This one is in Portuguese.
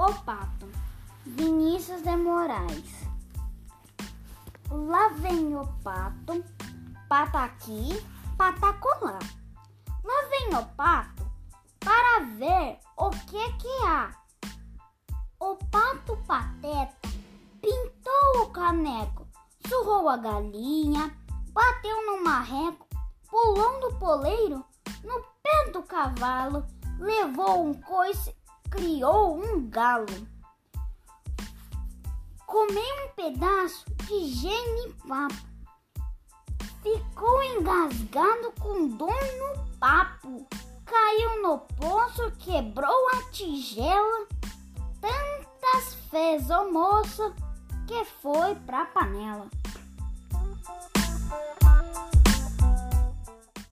o pato. Vinícius de Moraes. Lá vem o pato, pato aqui, patacolá. Lá vem o pato para ver o que que há. O pato pateta pintou o caneco, surrou a galinha, bateu no marreco, pulou no poleiro, no pé do cavalo, levou um coice, criou um galo. Comeu um pedaço de genipapo. Ficou engasgado com dor no papo. Caiu no poço, quebrou a tigela. Tantas fez o moço que foi pra panela.